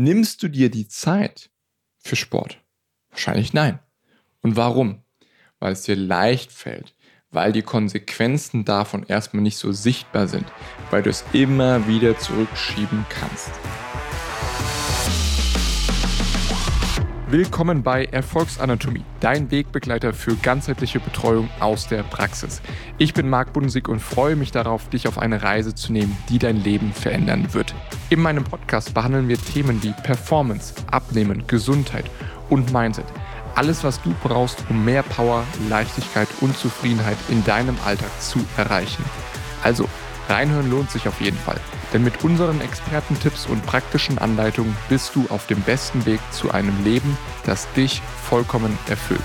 Nimmst du dir die Zeit für Sport? Wahrscheinlich nein. Und warum? Weil es dir leicht fällt, weil die Konsequenzen davon erstmal nicht so sichtbar sind, weil du es immer wieder zurückschieben kannst. Willkommen bei Erfolgsanatomie, dein Wegbegleiter für ganzheitliche Betreuung aus der Praxis. Ich bin Marc Bunsig und freue mich darauf, dich auf eine Reise zu nehmen, die dein Leben verändern wird. In meinem Podcast behandeln wir Themen wie Performance, Abnehmen, Gesundheit und Mindset. Alles, was du brauchst, um mehr Power, Leichtigkeit und Zufriedenheit in deinem Alltag zu erreichen. Also, reinhören lohnt sich auf jeden Fall. Denn mit unseren Expertentipps und praktischen Anleitungen bist du auf dem besten Weg zu einem Leben, das dich vollkommen erfüllt.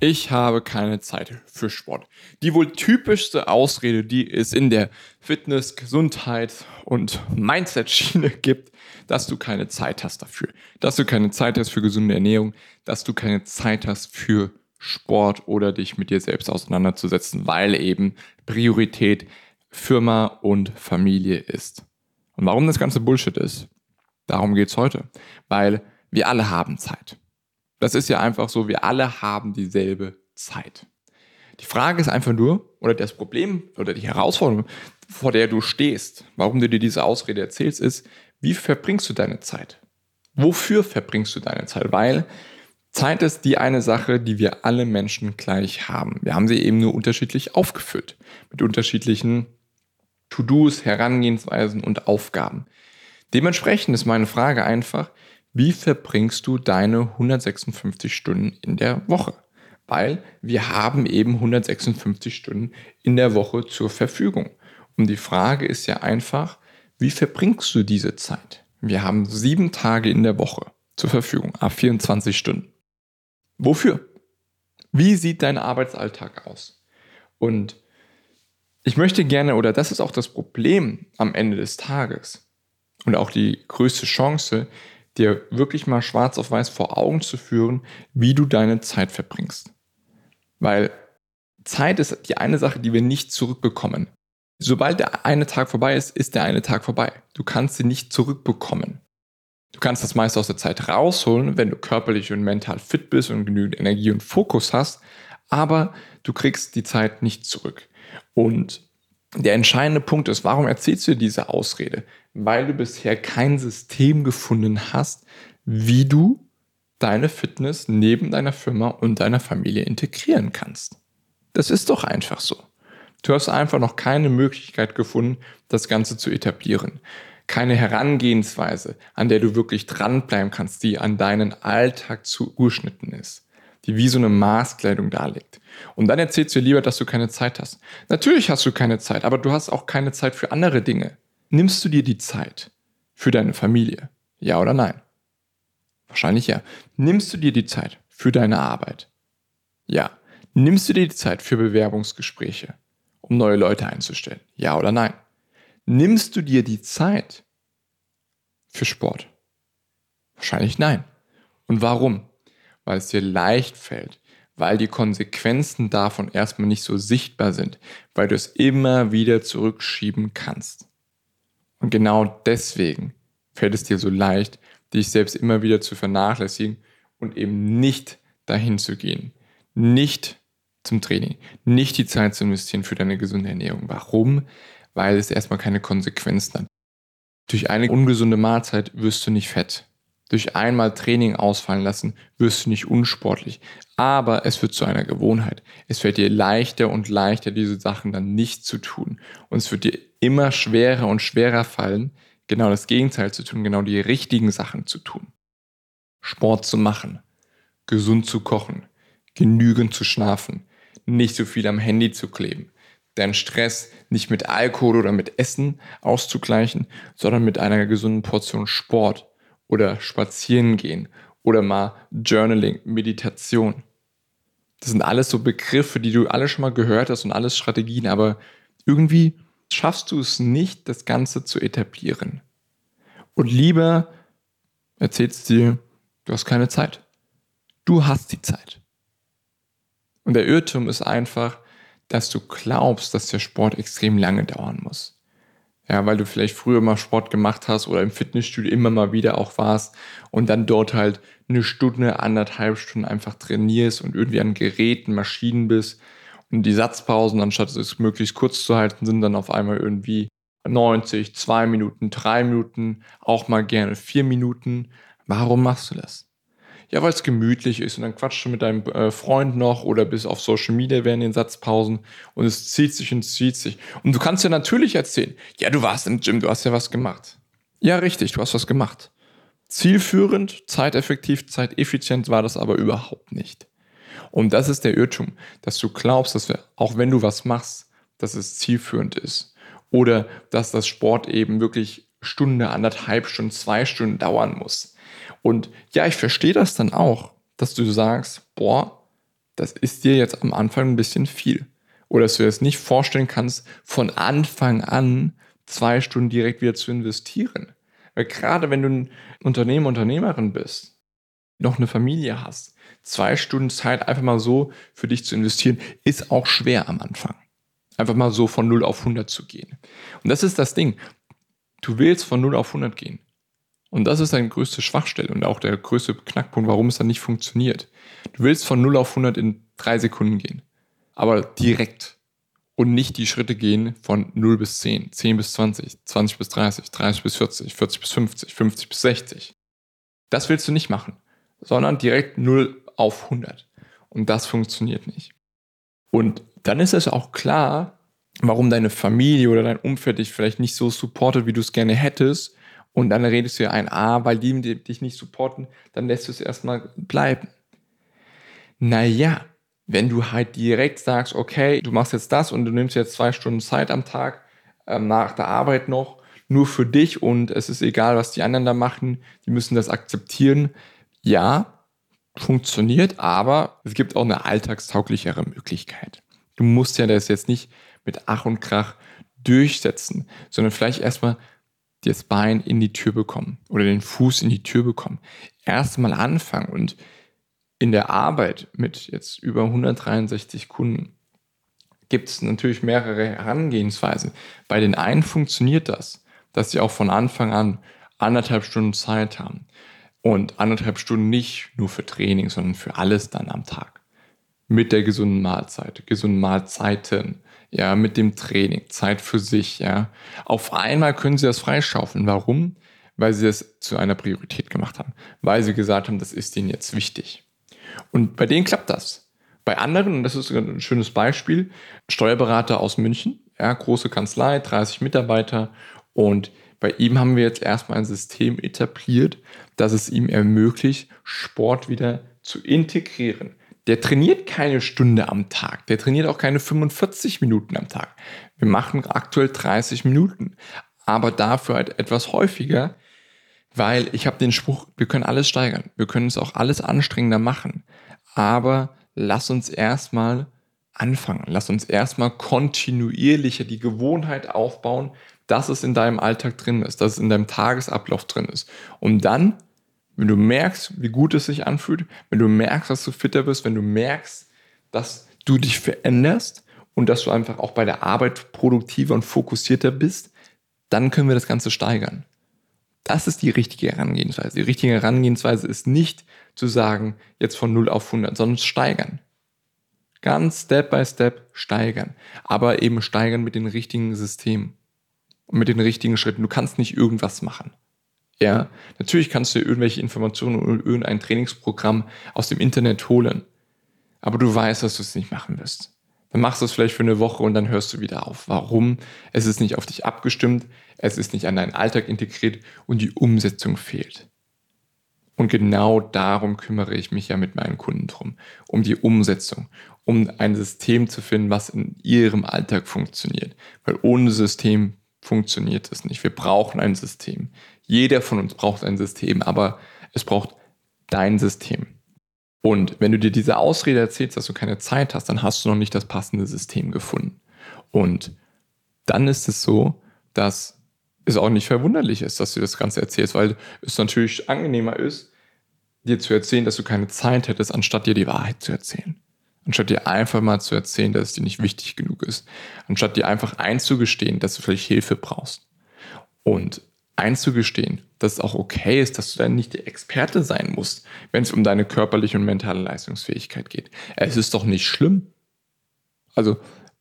Ich habe keine Zeit für Sport. Die wohl typischste Ausrede, die es in der Fitness, Gesundheit und Mindset-Schiene gibt, dass du keine Zeit hast dafür. Dass du keine Zeit hast für gesunde Ernährung, dass du keine Zeit hast für Sport oder dich mit dir selbst auseinanderzusetzen, weil eben Priorität Firma und Familie ist. Und warum das ganze Bullshit ist, darum geht es heute. Weil wir alle haben Zeit. Das ist ja einfach so, wir alle haben dieselbe Zeit. Die Frage ist einfach nur, oder das Problem oder die Herausforderung, vor der du stehst, warum du dir diese Ausrede erzählst, ist, wie verbringst du deine Zeit? Wofür verbringst du deine Zeit? Weil Zeit ist die eine Sache, die wir alle Menschen gleich haben. Wir haben sie eben nur unterschiedlich aufgefüllt. Mit unterschiedlichen To-Dos, Herangehensweisen und Aufgaben. Dementsprechend ist meine Frage einfach, wie verbringst du deine 156 Stunden in der Woche? Weil wir haben eben 156 Stunden in der Woche zur Verfügung. Und die Frage ist ja einfach, wie verbringst du diese Zeit? Wir haben sieben Tage in der Woche zur Verfügung, ab 24 Stunden. Wofür? Wie sieht dein Arbeitsalltag aus? Und ich möchte gerne, oder das ist auch das Problem am Ende des Tages und auch die größte Chance, dir wirklich mal schwarz auf weiß vor Augen zu führen, wie du deine Zeit verbringst. Weil Zeit ist die eine Sache, die wir nicht zurückbekommen. Sobald der eine Tag vorbei ist, ist der eine Tag vorbei. Du kannst sie nicht zurückbekommen. Du kannst das meiste aus der Zeit rausholen, wenn du körperlich und mental fit bist und genügend Energie und Fokus hast, aber du kriegst die Zeit nicht zurück. Und der entscheidende Punkt ist, warum erzählst du dir diese Ausrede? Weil du bisher kein System gefunden hast, wie du deine Fitness neben deiner Firma und deiner Familie integrieren kannst. Das ist doch einfach so. Du hast einfach noch keine Möglichkeit gefunden, das Ganze zu etablieren keine Herangehensweise, an der du wirklich dranbleiben kannst, die an deinen Alltag zugeschnitten ist, die wie so eine Maßkleidung darlegt. Und dann erzählst du lieber, dass du keine Zeit hast. Natürlich hast du keine Zeit, aber du hast auch keine Zeit für andere Dinge. Nimmst du dir die Zeit für deine Familie? Ja oder nein? Wahrscheinlich ja. Nimmst du dir die Zeit für deine Arbeit? Ja. Nimmst du dir die Zeit für Bewerbungsgespräche, um neue Leute einzustellen? Ja oder nein? Nimmst du dir die Zeit für Sport? Wahrscheinlich nein. Und warum? Weil es dir leicht fällt, weil die Konsequenzen davon erstmal nicht so sichtbar sind, weil du es immer wieder zurückschieben kannst. Und genau deswegen fällt es dir so leicht, dich selbst immer wieder zu vernachlässigen und eben nicht dahin zu gehen, nicht zum Training, nicht die Zeit zu investieren für deine gesunde Ernährung. Warum? Weil es erstmal keine Konsequenzen hat. Durch eine ungesunde Mahlzeit wirst du nicht fett. Durch einmal Training ausfallen lassen wirst du nicht unsportlich. Aber es wird zu einer Gewohnheit. Es fällt dir leichter und leichter, diese Sachen dann nicht zu tun. Und es wird dir immer schwerer und schwerer fallen, genau das Gegenteil zu tun, genau die richtigen Sachen zu tun. Sport zu machen, gesund zu kochen, genügend zu schlafen, nicht so viel am Handy zu kleben, deinen Stress nicht mit Alkohol oder mit Essen auszugleichen, sondern mit einer gesunden Portion Sport oder spazieren gehen oder mal Journaling, Meditation. Das sind alles so Begriffe, die du alle schon mal gehört hast und alles Strategien, aber irgendwie schaffst du es nicht, das Ganze zu etablieren. Und lieber erzählst du dir, du hast keine Zeit. Du hast die Zeit. Und der Irrtum ist einfach, dass du glaubst, dass der Sport extrem lange dauern muss. Ja, weil du vielleicht früher mal Sport gemacht hast oder im Fitnessstudio immer mal wieder auch warst und dann dort halt eine Stunde, anderthalb Stunden einfach trainierst und irgendwie an Geräten, Maschinen bist und die Satzpausen, anstatt es möglichst kurz zu halten, sind dann auf einmal irgendwie 90, 2 Minuten, 3 Minuten, auch mal gerne 4 Minuten. Warum machst du das? Ja, weil es gemütlich ist und dann quatschst du mit deinem äh, Freund noch oder bist auf Social Media während den Satzpausen und es zieht sich und zieht sich. Und du kannst ja natürlich erzählen, ja, du warst im Gym, du hast ja was gemacht. Ja, richtig, du hast was gemacht. Zielführend, zeiteffektiv, zeiteffizient war das aber überhaupt nicht. Und das ist der Irrtum, dass du glaubst, dass wir, auch wenn du was machst, dass es zielführend ist. Oder dass das Sport eben wirklich Stunde, anderthalb Stunden, zwei Stunden dauern muss. Und ja, ich verstehe das dann auch, dass du sagst, boah, das ist dir jetzt am Anfang ein bisschen viel. Oder dass du dir das nicht vorstellen kannst, von Anfang an zwei Stunden direkt wieder zu investieren. Weil gerade wenn du ein Unternehmer, Unternehmerin bist, noch eine Familie hast, zwei Stunden Zeit einfach mal so für dich zu investieren, ist auch schwer am Anfang. Einfach mal so von 0 auf 100 zu gehen. Und das ist das Ding. Du willst von 0 auf 100 gehen. Und das ist deine größte Schwachstelle und auch der größte Knackpunkt, warum es dann nicht funktioniert. Du willst von 0 auf 100 in drei Sekunden gehen. Aber direkt. Und nicht die Schritte gehen von 0 bis 10, 10 bis 20, 20 bis 30, 30 bis 40, 40 bis 50, 50 bis 60. Das willst du nicht machen, sondern direkt 0 auf 100. Und das funktioniert nicht. Und dann ist es auch klar, warum deine Familie oder dein Umfeld dich vielleicht nicht so supportet, wie du es gerne hättest, und dann redest du ja ein, ah, weil die dich nicht supporten, dann lässt du es erstmal bleiben. Naja, wenn du halt direkt sagst, okay, du machst jetzt das und du nimmst jetzt zwei Stunden Zeit am Tag ähm, nach der Arbeit noch, nur für dich und es ist egal, was die anderen da machen, die müssen das akzeptieren. Ja, funktioniert, aber es gibt auch eine alltagstauglichere Möglichkeit. Du musst ja das jetzt nicht mit Ach und Krach durchsetzen, sondern vielleicht erstmal das Bein in die Tür bekommen oder den Fuß in die Tür bekommen. Erstmal anfangen und in der Arbeit mit jetzt über 163 Kunden gibt es natürlich mehrere Herangehensweisen. Bei den einen funktioniert das, dass sie auch von Anfang an anderthalb Stunden Zeit haben und anderthalb Stunden nicht nur für Training, sondern für alles dann am Tag. Mit der gesunden Mahlzeit, gesunden Mahlzeiten, ja, mit dem Training, Zeit für sich, ja. Auf einmal können sie das freischaufeln. Warum? Weil sie das zu einer Priorität gemacht haben. Weil sie gesagt haben, das ist ihnen jetzt wichtig. Und bei denen klappt das. Bei anderen, und das ist ein schönes Beispiel, Steuerberater aus München, ja, große Kanzlei, 30 Mitarbeiter und bei ihm haben wir jetzt erstmal ein System etabliert, das es ihm ermöglicht, Sport wieder zu integrieren der trainiert keine Stunde am Tag, der trainiert auch keine 45 Minuten am Tag. Wir machen aktuell 30 Minuten, aber dafür halt etwas häufiger, weil ich habe den Spruch, wir können alles steigern, wir können es auch alles anstrengender machen, aber lass uns erstmal anfangen, lass uns erstmal kontinuierlicher die Gewohnheit aufbauen, dass es in deinem Alltag drin ist, dass es in deinem Tagesablauf drin ist, um dann wenn du merkst, wie gut es sich anfühlt, wenn du merkst, dass du fitter bist, wenn du merkst, dass du dich veränderst und dass du einfach auch bei der Arbeit produktiver und fokussierter bist, dann können wir das Ganze steigern. Das ist die richtige Herangehensweise. Die richtige Herangehensweise ist nicht zu sagen, jetzt von 0 auf 100, sondern steigern. Ganz Step by Step steigern. Aber eben steigern mit den richtigen Systemen und mit den richtigen Schritten. Du kannst nicht irgendwas machen. Ja, natürlich kannst du irgendwelche Informationen oder irgendein Trainingsprogramm aus dem Internet holen. Aber du weißt, dass du es nicht machen wirst. Dann machst du es vielleicht für eine Woche und dann hörst du wieder auf. Warum? Es ist nicht auf dich abgestimmt, es ist nicht an deinen Alltag integriert und die Umsetzung fehlt. Und genau darum kümmere ich mich ja mit meinen Kunden drum. Um die Umsetzung. Um ein System zu finden, was in ihrem Alltag funktioniert. Weil ohne System funktioniert es nicht. Wir brauchen ein System. Jeder von uns braucht ein System, aber es braucht dein System. Und wenn du dir diese Ausrede erzählst, dass du keine Zeit hast, dann hast du noch nicht das passende System gefunden. Und dann ist es so, dass es auch nicht verwunderlich ist, dass du das Ganze erzählst, weil es natürlich angenehmer ist, dir zu erzählen, dass du keine Zeit hättest, anstatt dir die Wahrheit zu erzählen. Anstatt dir einfach mal zu erzählen, dass es dir nicht wichtig genug ist. Anstatt dir einfach einzugestehen, dass du vielleicht Hilfe brauchst. Und einzugestehen, dass es auch okay ist, dass du dann nicht der Experte sein musst, wenn es um deine körperliche und mentale Leistungsfähigkeit geht. Es ist doch nicht schlimm. Also,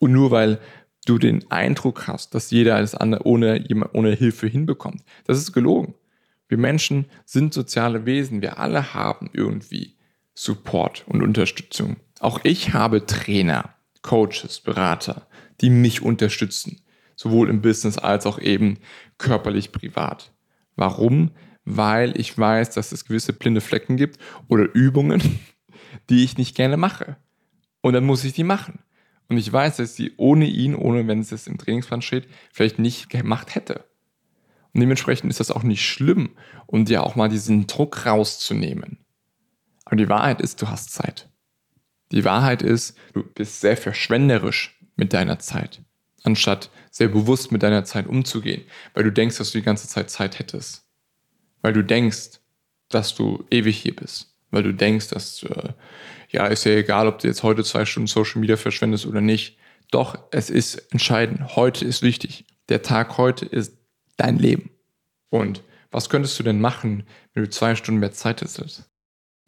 und nur weil du den Eindruck hast, dass jeder alles andere ohne, ohne Hilfe hinbekommt. Das ist gelogen. Wir Menschen sind soziale Wesen. Wir alle haben irgendwie Support und Unterstützung. Auch ich habe Trainer, Coaches, Berater, die mich unterstützen. Sowohl im Business als auch eben körperlich privat. Warum? Weil ich weiß, dass es gewisse blinde Flecken gibt oder Übungen, die ich nicht gerne mache. Und dann muss ich die machen. Und ich weiß, dass ich sie ohne ihn, ohne wenn es im Trainingsplan steht, vielleicht nicht gemacht hätte. Und dementsprechend ist das auch nicht schlimm, um dir auch mal diesen Druck rauszunehmen. Aber die Wahrheit ist, du hast Zeit. Die Wahrheit ist, du bist sehr verschwenderisch mit deiner Zeit, anstatt sehr bewusst mit deiner Zeit umzugehen, weil du denkst, dass du die ganze Zeit Zeit hättest. Weil du denkst, dass du ewig hier bist. Weil du denkst, dass, äh, ja, ist ja egal, ob du jetzt heute zwei Stunden Social Media verschwendest oder nicht. Doch, es ist entscheidend. Heute ist wichtig. Der Tag heute ist dein Leben. Und was könntest du denn machen, wenn du zwei Stunden mehr Zeit hättest?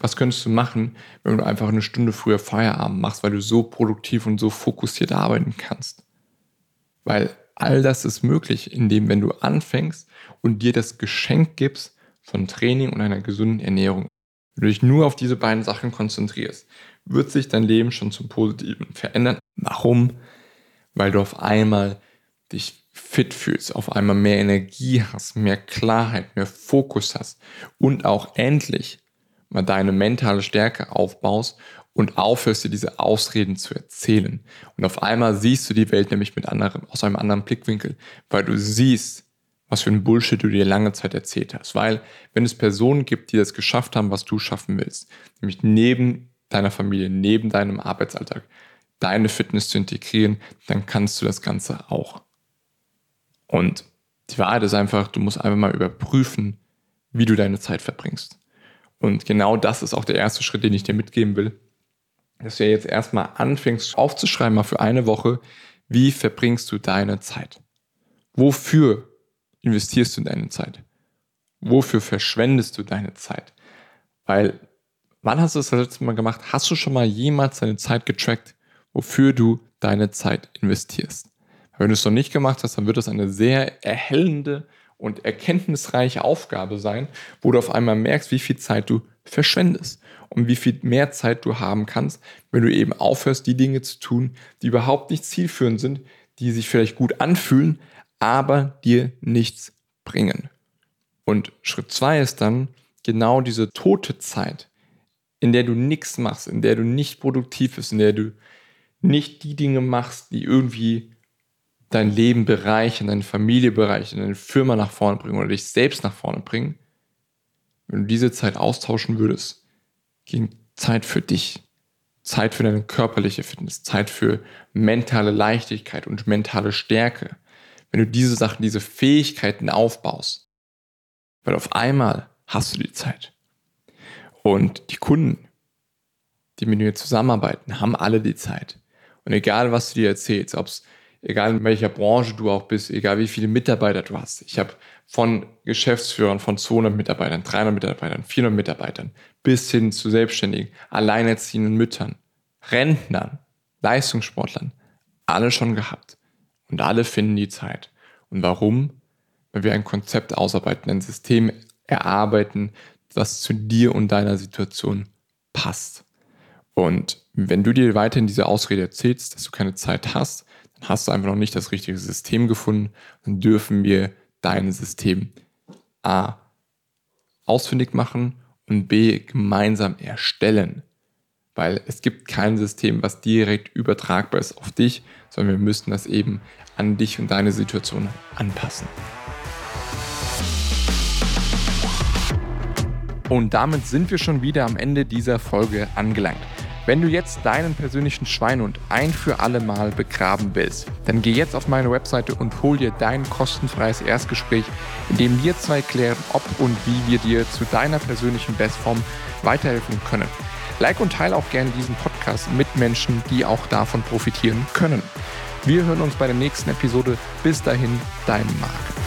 Was könntest du machen, wenn du einfach eine Stunde früher Feierabend machst, weil du so produktiv und so fokussiert arbeiten kannst? Weil all das ist möglich, indem wenn du anfängst und dir das Geschenk gibst von Training und einer gesunden Ernährung. Wenn du dich nur auf diese beiden Sachen konzentrierst, wird sich dein Leben schon zum Positiven verändern. Warum? Weil du auf einmal dich fit fühlst, auf einmal mehr Energie hast, mehr Klarheit, mehr Fokus hast und auch endlich mal deine mentale Stärke aufbaust und aufhörst dir diese Ausreden zu erzählen. Und auf einmal siehst du die Welt nämlich mit anderem, aus einem anderen Blickwinkel, weil du siehst, was für ein Bullshit du dir lange Zeit erzählt hast. Weil wenn es Personen gibt, die das geschafft haben, was du schaffen willst, nämlich neben deiner Familie, neben deinem Arbeitsalltag, deine Fitness zu integrieren, dann kannst du das Ganze auch. Und die Wahrheit ist einfach, du musst einfach mal überprüfen, wie du deine Zeit verbringst. Und genau das ist auch der erste Schritt, den ich dir mitgeben will. Dass du jetzt erstmal anfängst aufzuschreiben, mal für eine Woche, wie verbringst du deine Zeit? Wofür investierst du deine Zeit? Wofür verschwendest du deine Zeit? Weil, wann hast du das, das letzte Mal gemacht? Hast du schon mal jemals deine Zeit getrackt, wofür du deine Zeit investierst? Wenn du es noch nicht gemacht hast, dann wird das eine sehr erhellende und erkenntnisreiche Aufgabe sein, wo du auf einmal merkst, wie viel Zeit du verschwendest und wie viel mehr Zeit du haben kannst, wenn du eben aufhörst, die Dinge zu tun, die überhaupt nicht zielführend sind, die sich vielleicht gut anfühlen, aber dir nichts bringen. Und Schritt zwei ist dann genau diese tote Zeit, in der du nichts machst, in der du nicht produktiv bist, in der du nicht die Dinge machst, die irgendwie dein Leben bereichern, deine Familie bereichern, deine Firma nach vorne bringen oder dich selbst nach vorne bringen, wenn du diese Zeit austauschen würdest gegen Zeit für dich, Zeit für deine körperliche Fitness, Zeit für mentale Leichtigkeit und mentale Stärke, wenn du diese Sachen, diese Fähigkeiten aufbaust, weil auf einmal hast du die Zeit. Und die Kunden, die mit dir zusammenarbeiten, haben alle die Zeit. Und egal, was du dir erzählst, ob es egal in welcher Branche du auch bist, egal wie viele Mitarbeiter du hast. Ich habe von Geschäftsführern von 200 Mitarbeitern, 300 Mitarbeitern, 400 Mitarbeitern bis hin zu Selbstständigen, alleinerziehenden Müttern, Rentnern, Leistungssportlern, alle schon gehabt. Und alle finden die Zeit. Und warum? Weil wir ein Konzept ausarbeiten, ein System erarbeiten, das zu dir und deiner Situation passt. Und wenn du dir weiterhin diese Ausrede erzählst, dass du keine Zeit hast, hast du einfach noch nicht das richtige System gefunden, dann dürfen wir dein System A ausfindig machen und B gemeinsam erstellen. Weil es gibt kein System, was direkt übertragbar ist auf dich, sondern wir müssen das eben an dich und deine Situation anpassen. Und damit sind wir schon wieder am Ende dieser Folge angelangt. Wenn du jetzt deinen persönlichen Schweinhund ein für alle Mal begraben willst, dann geh jetzt auf meine Webseite und hol dir dein kostenfreies Erstgespräch, in dem wir zwei klären, ob und wie wir dir zu deiner persönlichen Bestform weiterhelfen können. Like und teile auch gerne diesen Podcast mit Menschen, die auch davon profitieren können. Wir hören uns bei der nächsten Episode. Bis dahin, dein Marc.